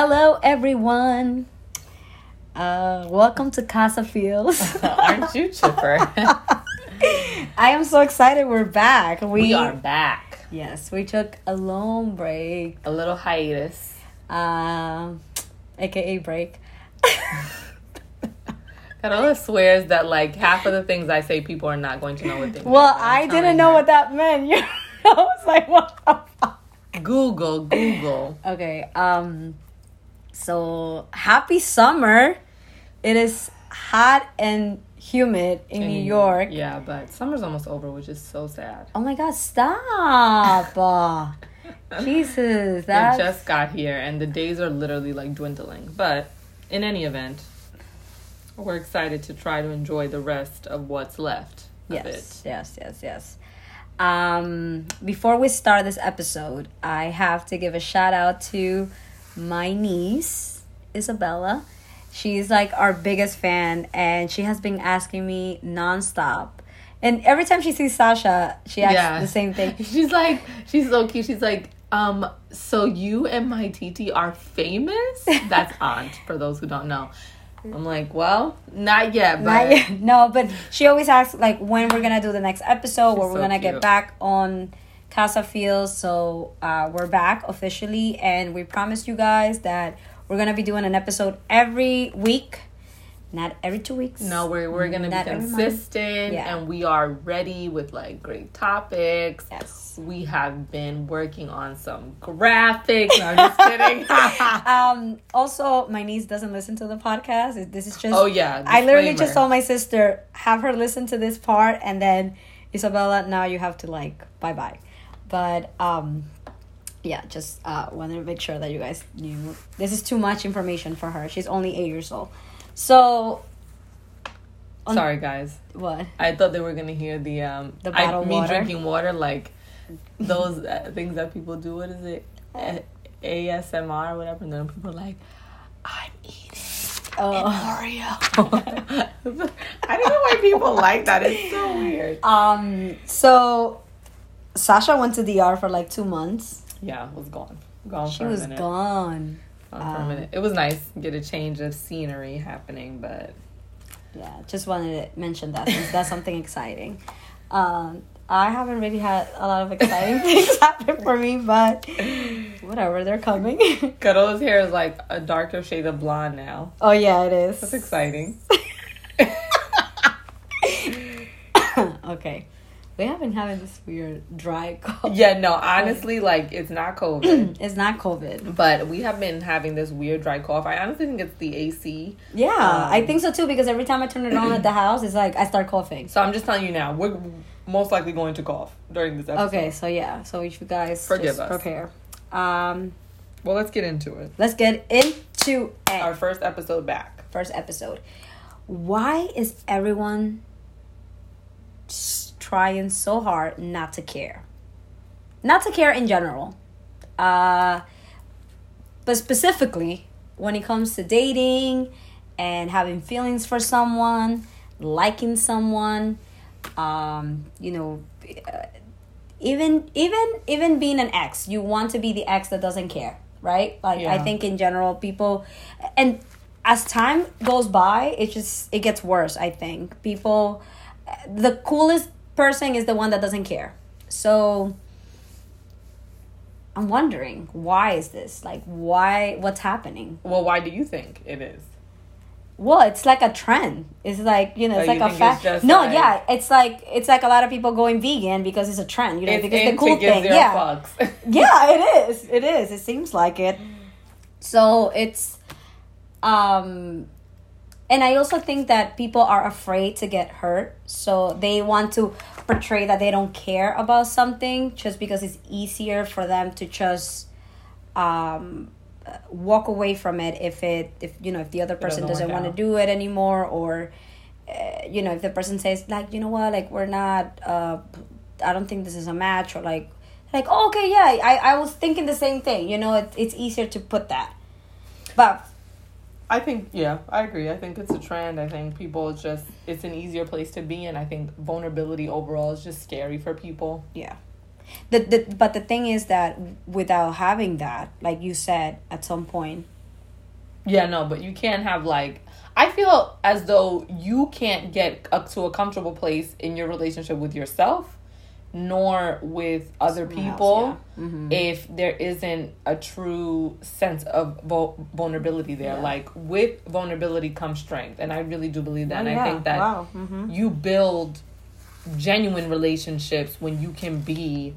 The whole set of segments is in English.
Hello, everyone. Uh, welcome to Casa Fields. Aren't you chipper? I am so excited. We're back. we are back. Yes, we took a long break, A little hiatus. um, aka break. Carola swears that like half of the things I say, people are not going to know what they mean. Well, I didn't know her. what that meant. I was like, what the fuck? Google, Google. Okay. Um. So happy summer! It is hot and humid in New York. Yeah, but summer's almost over, which is so sad. Oh my God! Stop! Jesus, I that just got here, and the days are literally like dwindling. But in any event, we're excited to try to enjoy the rest of what's left of yes, it. yes, yes, yes. Um, before we start this episode, I have to give a shout out to my niece Isabella. She's like our biggest fan, and she has been asking me nonstop. And every time she sees Sasha, she asks the same thing. She's like, she's so cute. She's like, um, so you and my TT are famous? That's aunt, for those who don't know. I'm like, well, not yet, but Not yet. No, but she always asks like when we're gonna do the next episode, where we're so gonna get back on Casa Fields. So uh, we're back officially, and we promised you guys that we're gonna be doing an episode every week, not every two weeks. no, we're we're gonna Not be consistent, Yeah. and we are ready with like great topics. Yes. We have been working on some graphics. No, I'm just kidding. Um. Also, my niece doesn't listen to the podcast. This is just. oh yeah, I literally just told my sister have her listen to this part, and then Isabella, now you have to like bye bye. But um, yeah, just uh wanted to make sure that you guys knew this is too much information for her. She's only eight years old. So Sorry, guys. what? I thought they were gonna hear the um The I- bottled me water? drinking water like those uh, things that people do. What is it? A- ASMR or whatever. And then people are like, I'm eating Oh. Oreo. I don't know why people like that. It's so weird. Um. So Sasha went to DR for like two months. Yeah, was gone. Gone She for a was minute. gone. Gone for a Um, minute. It was nice to get a change of scenery happening, but Yeah, just wanted to mention that since that's something exciting. Um, I haven't really had a lot of exciting things happen for me, but whatever, they're coming. Carola's hair is like a darker shade of blonde now. oh yeah, it is. That's exciting. okay, we have been having this weird dry cough. yeah, no, honestly, like it's not COVID. It's not COVID. But we have been having this weird dry cough. I honestly think it's the AC. Yeah, I Um, think so too because every time I turn it on at the house, it's like I start coughing. So I'm just telling you now, we're most likely going to cough during this episode. Okay, so yeah, so if you guys Forgive just us. prepare. Um, Well, let's get into it. let's get into it. Our first episode back. first episode. Why is everyone trying so hard not to care? Not to care in general. Uh, but specifically when it comes to dating and having feelings for someone, liking someone, um, you know, uh, even even even being an ex, you want to be the ex that doesn't care, right? Like I think in general people and as time goes by, it just it gets worse, I think. People the coolest person is the one that doesn't care. So I'm wondering why is this? Like why what's happening? Well, why do you think it is? Well, it's like a trend. It's like you know, Oh, it's you like a fact. No, like- yeah, it's like it's like a lot of people going vegan because it's a trend. You know, It's because the cool thing. Yeah, yeah, it is. It is. It seems like it. So it's, um, and I also think that people are afraid to get hurt, so they want to portray that they don't care about something just because it's easier for them to just, um, walk away from it if it if you know if the other person doesn't doesn't want to do it anymore or uh, you know if the person says like you know what? Like we're not uh i don't think this is a match or like like oh, okay yeah i i was thinking the same thing you know it, it's easier to put that. But I think yeah, I agree. I think it's a trend. I think people just it's an easier place to be in. I think vulnerability overall is just scary for people. yeah the, the but the thing is that without having that like you said at some point Yeah, no, but you can't have like. I feel as though you can't get up to a comfortable place in your relationship with yourself, nor with other Someone else, people, yeah. Mhm. if there isn't a true sense of vul- vulnerability there. Yeah. Like with vulnerability comes strength, and I really do believe that. Oh, and I think that Wow. Mhm. you build genuine relationships when you can be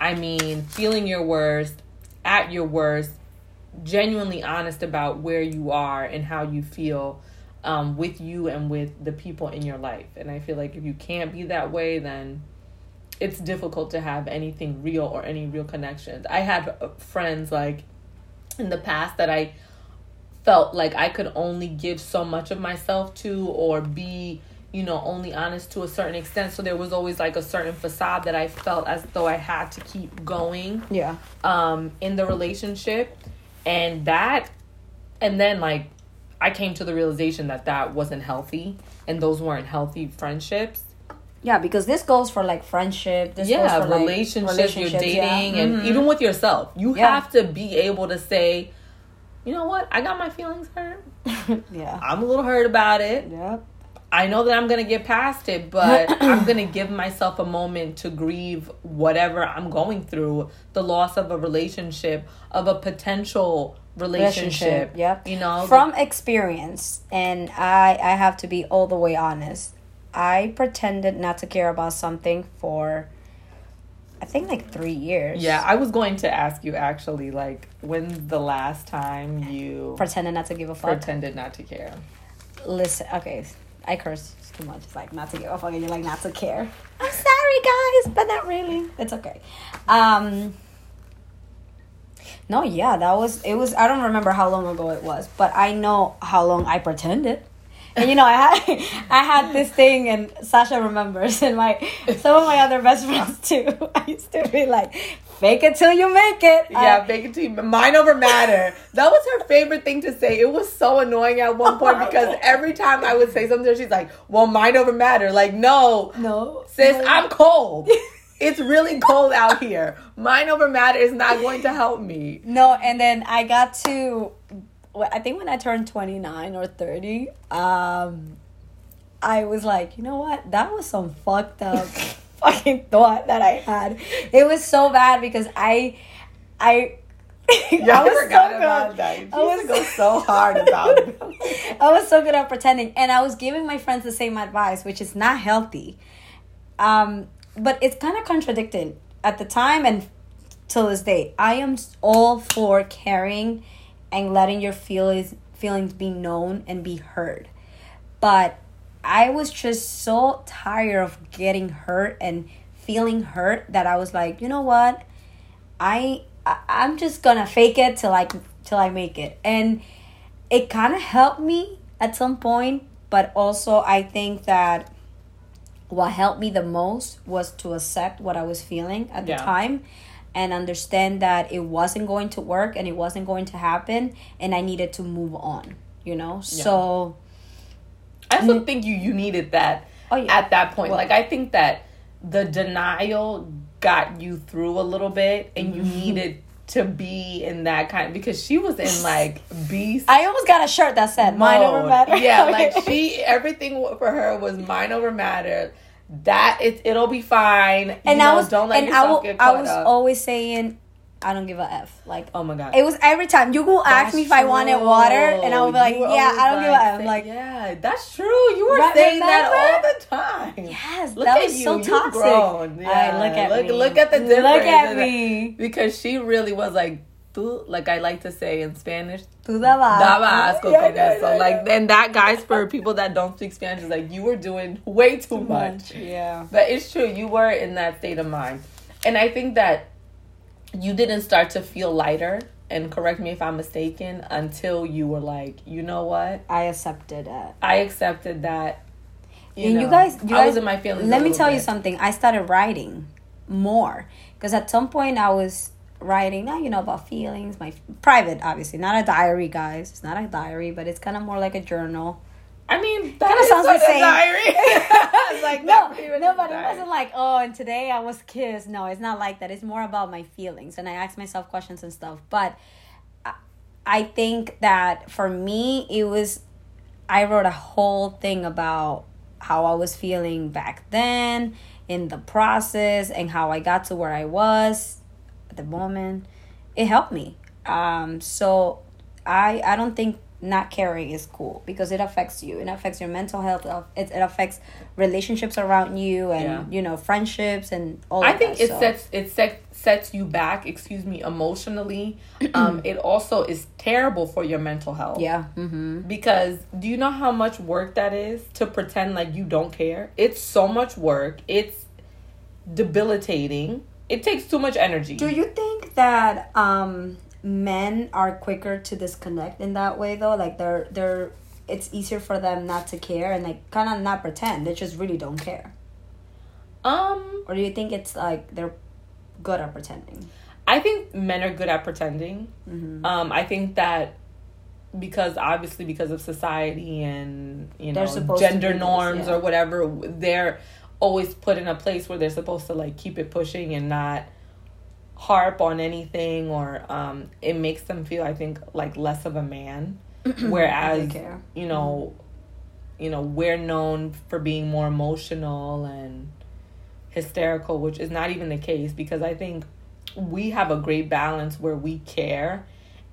i mean feeling your worst at your worst genuinely honest about where you are and how you feel um, with you and with the people in your life and i feel like if you can't be that way then it's difficult to have anything real or any real connections i had friends like in the past that i felt like I could only give so much of myself to or be, you know, only honest to a certain extent. So there was always like a certain facade that I felt as though I had to keep going Yeah. um in the relationship and that and then like I came to the realization that that wasn't healthy and those weren't healthy friendships. Yeah, because this goes for like friendship. This yeah, goes for, like, relationships, relationships, you're yeah. dating and Mhm. even with yourself. You Yeah. have to be able to say, you know what? I got my feelings hurt. yeah. I'm a little hurt about it. Yep. I know that I'm gonna get past it, but I'm gonna give myself a moment to grieve whatever I'm going through, the loss of a relationship, of a potential relationship. Yeah, You know, From experience, and I I have to be all the way honest. I pretended not to care about something for I think like 3 years. yeah, I was going to ask you actually, like, when's the last time you Pretended not to give a fuck. pretended not to care? Listen, okay. I curse too much. It's like not to give a fuck and you're like not to care. I'm sorry guys, but not really. It's okay. Um No, yeah, that was it was I don't remember how long ago it was, but I know how long I pretended. And you know, I had I had this thing and Sasha remembers and my some of my other best friends too. I used to be like, fake it till you make it. Yeah, uh, I- make it till you. Mind over matter. That was her favorite thing to say. It was so annoying at one point because every time I would say something, she's like, "Well, mind over matter." Like, no, no. sis, no. I'm cold. it's really cold out here. Mind over matter is not going to help me. No, and then I got to, I think when I turned 29 or 30, um, I was like, you know what? That was some fucked up fucking thought that I had. It was so bad because I, I, Yeah, I, was so forgot good. about that. You I was- go so hard about it. I was so good at pretending, and I was giving my friends the same advice, which is not healthy. Um, but it's kind of contradicting at the time and till this day. I am all for caring and letting your feelings feelings be known and be heard, but I was just so tired of getting hurt and feeling hurt that I was like, you know what, I, I I'm just gonna fake it till I till I make it, and it kind of helped me at some point, but also I think that what helped me the most was to accept what I was feeling at the time and understand that it wasn't going to work and it wasn't going to happen and I needed to move on, you know? So I also think you you needed that Oh, yeah. at that point. Well- like I think that the denial got you through a little bit, and you Mm-hmm. needed to be in that kind because she was in like beast. I almost got a shirt that said "Mind over matter." Yeah, like she everything for her was mind over matter. That it it'll be fine. and you I know, was don't let and I, yourself will, get I was up. always saying I don't give a f. Like oh my god. it was every time you will ask That's me if I wanted water, and I would be like, "Yeah, I don't give a f. say- Like, yeah, that's true. You were Right, saying that all the time. yes, Look that at was you. so You've toxic. grown. All right, look at look, me. Look at the difference. Look at me. Because she really was like, "Tú," like I like to say in Spanish, Tú dabas. daba asco Yeah, con yeah, eso. yeah, Like, yeah. then that, guys, for people that don't speak Spanish, is like, you were doing way too, much. Yeah. But it's true, you were in that state of mind. And I think that you didn't start to feel lighter, and correct me if I'm mistaken, until you were like, you know what? I accepted it. I accepted that. and know, you guys, you I guys, was in my feelings. Let me tell you something. I started writing more because at some point I was writing, now you know about feelings, my private, obviously, not a diary, guys. It's not a diary, but it's kind of more like a journal. I mean, that Kinda is sounds like a diary. It's like No, no, but it wasn't like, oh, and today I was kissed. No, it's not like that. It's more about my feelings, and I ask myself questions and stuff. But I, think that for me, it was, I wrote a whole thing about how I was feeling back then in the process and how I got to where I was the moment. It helped me. Um, so I I don't think not caring is cool because it affects you. It affects your mental health. It, it affects relationships around you and Yeah. you know friendships and all. I think that, it so. sets it set, sets you back. Excuse me, emotionally. Um, it also is terrible for your mental health. Yeah. Mm-hmm. Because do you know how much work that is to pretend like you don't care? It's so much work. It's debilitating. It takes too much energy. Do you think that um men are quicker to disconnect in that way though? Like they're they're it's easier for them not to care and like kind of not pretend. They just really don't care. um, Or do you think it's like they're good at pretending? I think men are good at pretending. Mm-hmm. Um, I think that because obviously because of society and you know gender norms yeah. or whatever, they're always put in a place where they're supposed to like keep it pushing and not harp on anything or um it makes them feel I think like less of a man. Whereas you know you know we're known for being more emotional and hysterical which is not even the case because i think we have a great balance where we care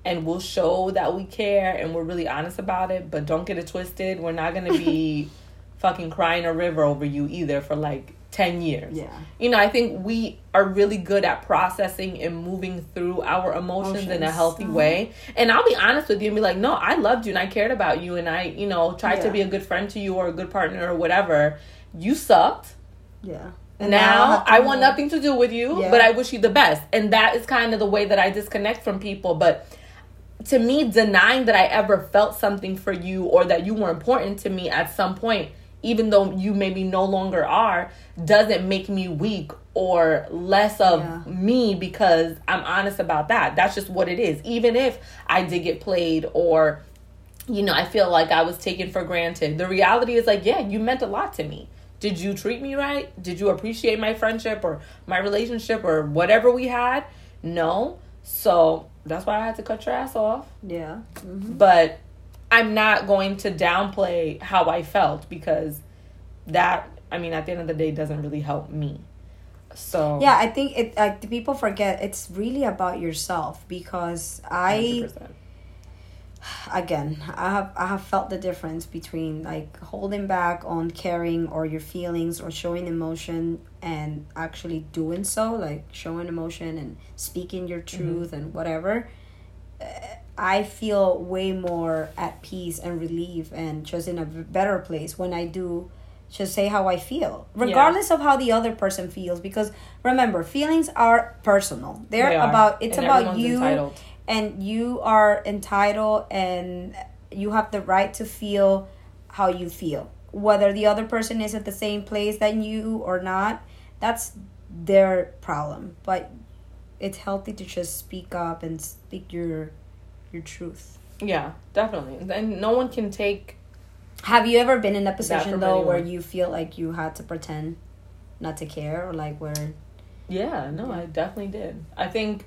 and we'll show that we care and we're really honest about it but don't get it twisted. We're not going to be fucking crying a river over you either for like 10 years Yeah. you know i think we are really good at processing and moving through our emotions, in a Emotions. healthy Mhm. way and i'll be honest with you and be like no i loved you and i cared about you and i you know tried to be a good friend to you or a good partner or whatever you sucked Yeah. now have to I want nothing to do with you, Yeah. but I wish you the best. And that is kind of the way that I disconnect from people. But to me, denying that I ever felt something for you or that you were important to me at some point, even though you maybe no longer are, doesn't make me weak or less of Yeah. me because I'm honest about that. That's just what it is. Even if I did get played or you know, I feel like I was taken for granted. The reality is like, yeah, you meant a lot to me. Did you treat me right? Did you appreciate my friendship or my relationship or whatever we had? No. So that's why I had to cut your ass off. Yeah. hmm But I'm not going to downplay how I felt because that, I mean, at the end of the day, doesn't really help me. So, Yeah, I think it. Like the people forget it's really about yourself because I 100%. again i have i have felt the difference between like holding back on caring or your feelings or showing emotion and actually doing so like showing emotion and speaking your truth and whatever Uh, i feel way more at peace and relief and just in a better place when i do just say how i feel regardless of how the other person feels because remember feelings are personal. They're They about it's And about you entitled. and you are entitled and you have the right to feel how you feel. Whether the other person is at the same place than you or not that's their problem. But it's healthy to just speak up and speak your your truth Yeah, definitely. And no one can take have you ever been in a position though where you feel like you had to pretend not to care or like where Yeah, no, I definitely did. I think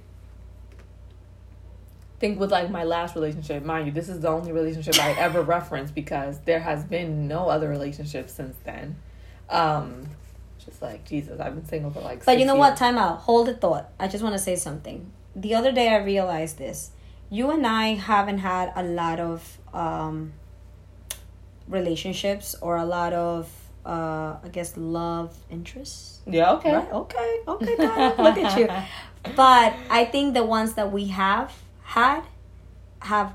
think with like my last relationship, mind you, this is the only relationship I ever referenced because there has been no other relationship since then. Um just like Jesus, I've been single for like But you know what? Time out. Hold the thought. I just want to say something. The other day I realized this. You and I haven't had a lot of um, relationships or a lot of, uh, I guess, love interests. Yeah, okay. Right? Okay. Okay. Look at you. But I think the ones that we have had have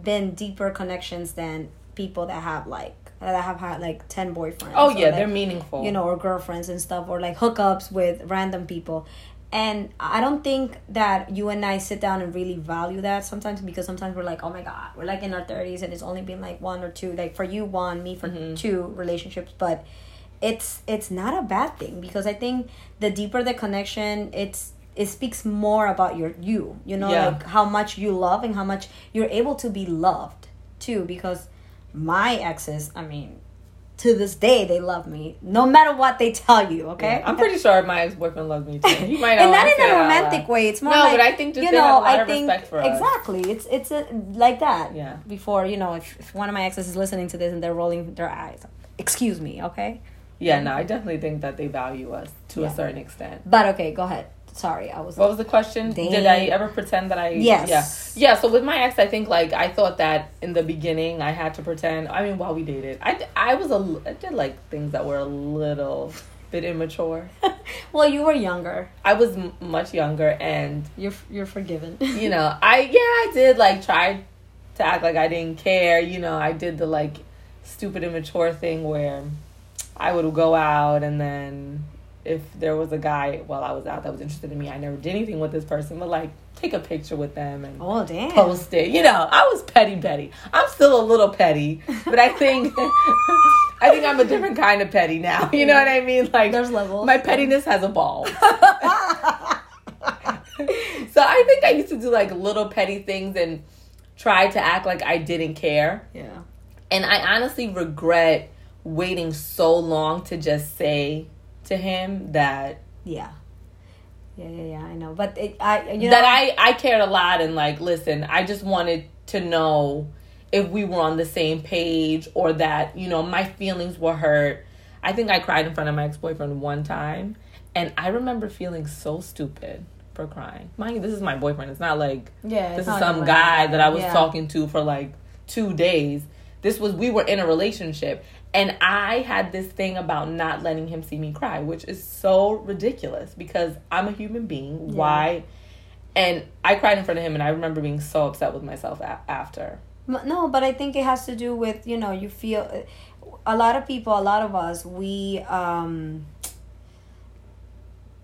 been deeper connections than people that have like that have had like 10 boyfriends Oh yeah, like, they're meaningful. you know, or girlfriends and stuff, or like hookups with random people. And I don't think that you and I sit down and really value that sometimes because sometimes we're like, oh my God, we're like in our 30s and it's only been like one or two, like for you, one, me for Mm-hmm. two relationships. But it's it's not a bad thing because I think the deeper the connection, it's it speaks more about your you you know Yeah. like how much you love and how much you're able to be loved too because my exes i mean to this day they love me, no matter what they tell you. Okay, I'm pretty sure my ex boyfriend loves me too. He might and not in a romantic way. It's more No, like but I think just you know. have a lot I of think respect for us. exactly. It's it's a, like that. Yeah. Before you know, if, if one of my exes is listening to this and they're rolling their eyes, excuse me, okay. Yeah, no, I definitely think that they value us to Yeah. a certain extent. But okay, go ahead. Sorry, I was. What was the question? Dang. Did I ever pretend that I? Yes. Yeah. Yeah. So with my ex, I think like I thought that in the beginning I had to pretend. I mean, while we dated, I I was a I did like things that were a little bit immature. well, you were younger. I was m- much younger, and You're you're forgiven. you know, I yeah, I did like try to act like I didn't care. You know, I did the like stupid immature thing where I would go out and then if there was a guy while I was out that was interested in me, I never did anything with this person, but like take a picture with them and oh damn. post it. You know, I was petty petty. I'm still a little petty, but I think I think I'm a different kind of petty now. You know what I mean? Like There's levels. my pettiness has evolved. so I think I used to do like little petty things and try to act like I didn't care. Yeah. And I honestly regret waiting so long to just say to him that Yeah. Yeah, yeah, yeah. I know, but it, I you know that I I cared a lot and like listen, I just wanted to know if we were on the same page or that, you know, my feelings were hurt. I think I cried in front of my ex-boyfriend one time and I remember feeling so stupid for crying. Mind you, this is my boyfriend. It's not like Yeah, this is some guy that I was yeah. talking to for like 2 days. This was we were in a relationship and I had this thing about not letting him see me cry, which is so ridiculous because I'm a human being. Why? And I cried in front of him, and I remember being so upset with myself a- after. No, but I think it has to do with you know you feel a lot of people, a lot of us, we um.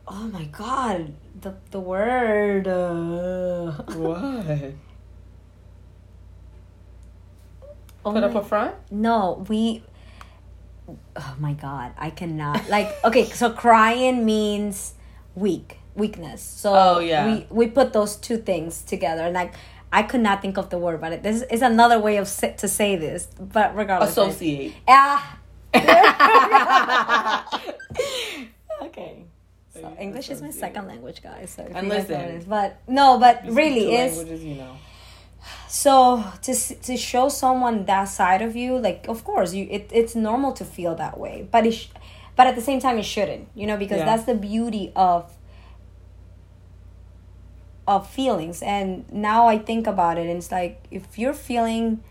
Oh my god, the the word. Uh, What? oh Put up my- a front? No, we. Oh my god, I cannot. Like, okay, so crying means weak, weakness. So Oh, yeah. we we put those two things together, and like I could not think of the word, but it, this is another way of to say this. But regardless, Associate. Ah. okay. So English is my second language, guys. So And you guys know listen. but no, but really, is languages, you know. So to to show someone that side of you, like of course you it, it's normal to feel that way, but it sh- but at the same time it shouldn't, you know, because Yeah. that's the beauty of of feelings. And now I think about it, and it's like if you're feeling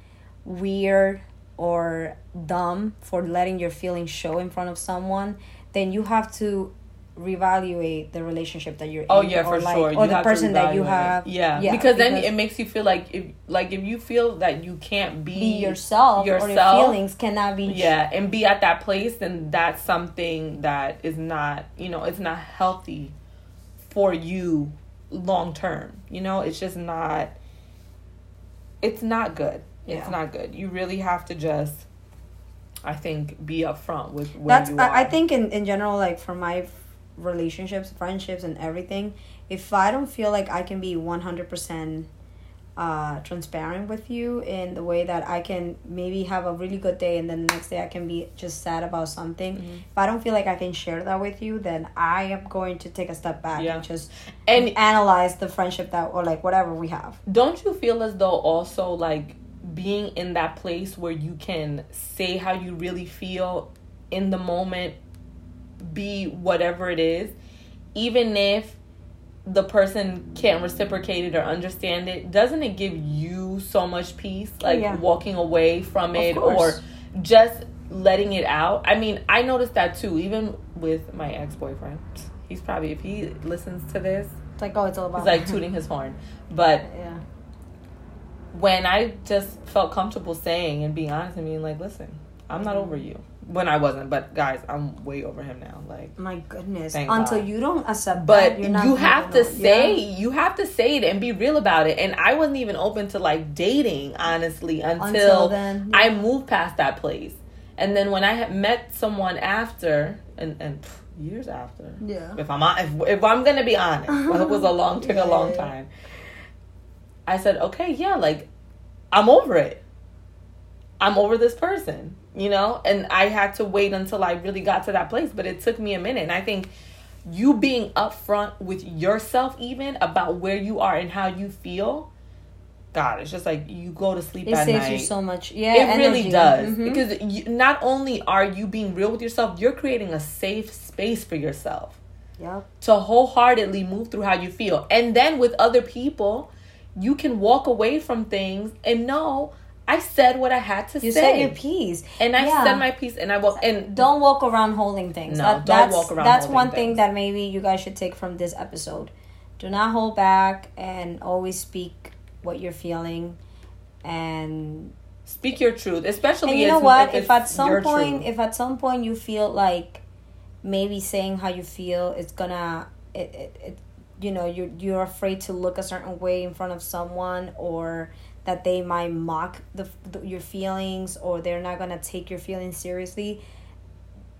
weird or dumb for letting your feelings show in front of someone, then you have to reevaluate the relationship that you're Oh in yeah, or for like, sure. or You the person that you have Yeah, because then it makes you feel like if like if you feel that you can't be, be yourself, or your feelings cannot be yeah, and be at that place, then that's something that is not you know it's not healthy for you long term. You know, it's just not. It's not good. Yeah. It's not good. You really have to just, I think, be upfront with where that's you are. I, think in, in general like for my relationships friendships and everything if i don't feel like i can be 100% uh, transparent with you in the way that i can maybe have a really good day and then the next day i can be just sad about something Mm-hmm. if i don't feel like i can share that with you then i am going to take a step back Yeah. and just And- analyze the friendship that or like whatever we have Don't you feel as though also like being in that place where you can say how you really feel in the moment, be whatever it is, even if the person can't reciprocate it or understand it, doesn't it give you so much peace? Like yeah. walking away from it or just letting it out. I mean, I noticed that too, even with my ex boyfriend. He's probably, if he listens to this, it's like oh it's all about he's like tooting his horn. But yeah when I just felt comfortable saying and being honest and being like, listen, I'm not over mm-hmm. you. When I wasn't, but guys, I'm way over him now. Like, my goodness until God. you don't accept but that, you're not you have to say, Yeah. you have to say it and be real about it. And I wasn't even open to like dating, honestly, until, Until then, yeah. I moved past that place. And then when I had met someone after, and and pff, years after, Yeah. if I'm if, if I'm gonna be honest, well, it was a long took Yeah, a long time. I said, okay, yeah, like I'm over it. I'm over this person. You know, and I had to wait until I really got to that place, but it took me a minute. And I think you being upfront with yourself, even about where you are and how you feel, God, it's just like you go to sleep It at saves night. you so much. Yeah, it really energy. does Mhm. because you, not only are you being real with yourself, you're creating a safe space for yourself Yeah. to wholeheartedly move through how you feel. And then with other people, you can walk away from things and know I said what I had to You say. You said your piece. and I Yeah. said my piece and I will and Don't walk around holding things. No, That- don't that's, walk around That's one thing that maybe you guys should take from this episode. Do not hold back and always speak what you're feeling. And speak your truth, especially and you if- know what? if, If, at some point, truth. if at some point you feel like maybe saying how you feel is gonna, it, it, it you know, you're you're afraid to look a certain way in front of someone or that they might mock the, the your feelings or they're not gonna take your feelings seriously.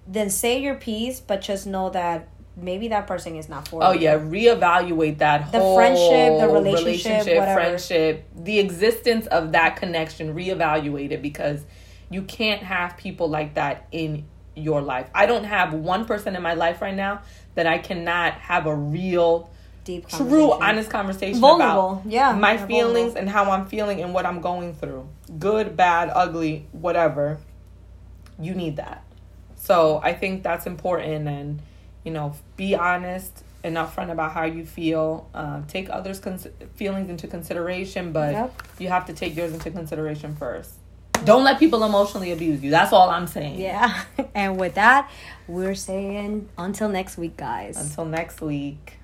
Then say your piece, but just know that maybe that person is not for you. Oh you. yeah, reevaluate that The whole friendship, the relationship, whatever. friendship, the existence of that connection. Reevaluate it because you can't have people like that in your life. I don't have one person in my life right now that I cannot have a real, Deep true, honest conversation Vulnerable, about yeah, my you're feelings vulnerable. and how I'm feeling and what I'm going through. Good, bad, ugly, whatever. You need that. So I think that's important and you know, be honest and upfront about how you feel. Uh, take others' cons- feelings into consideration, but Yep. you have to take yours into consideration first. Don't let people emotionally abuse you. That's all I'm saying. Yeah. And with that, we're saying until next week, guys. Until next week.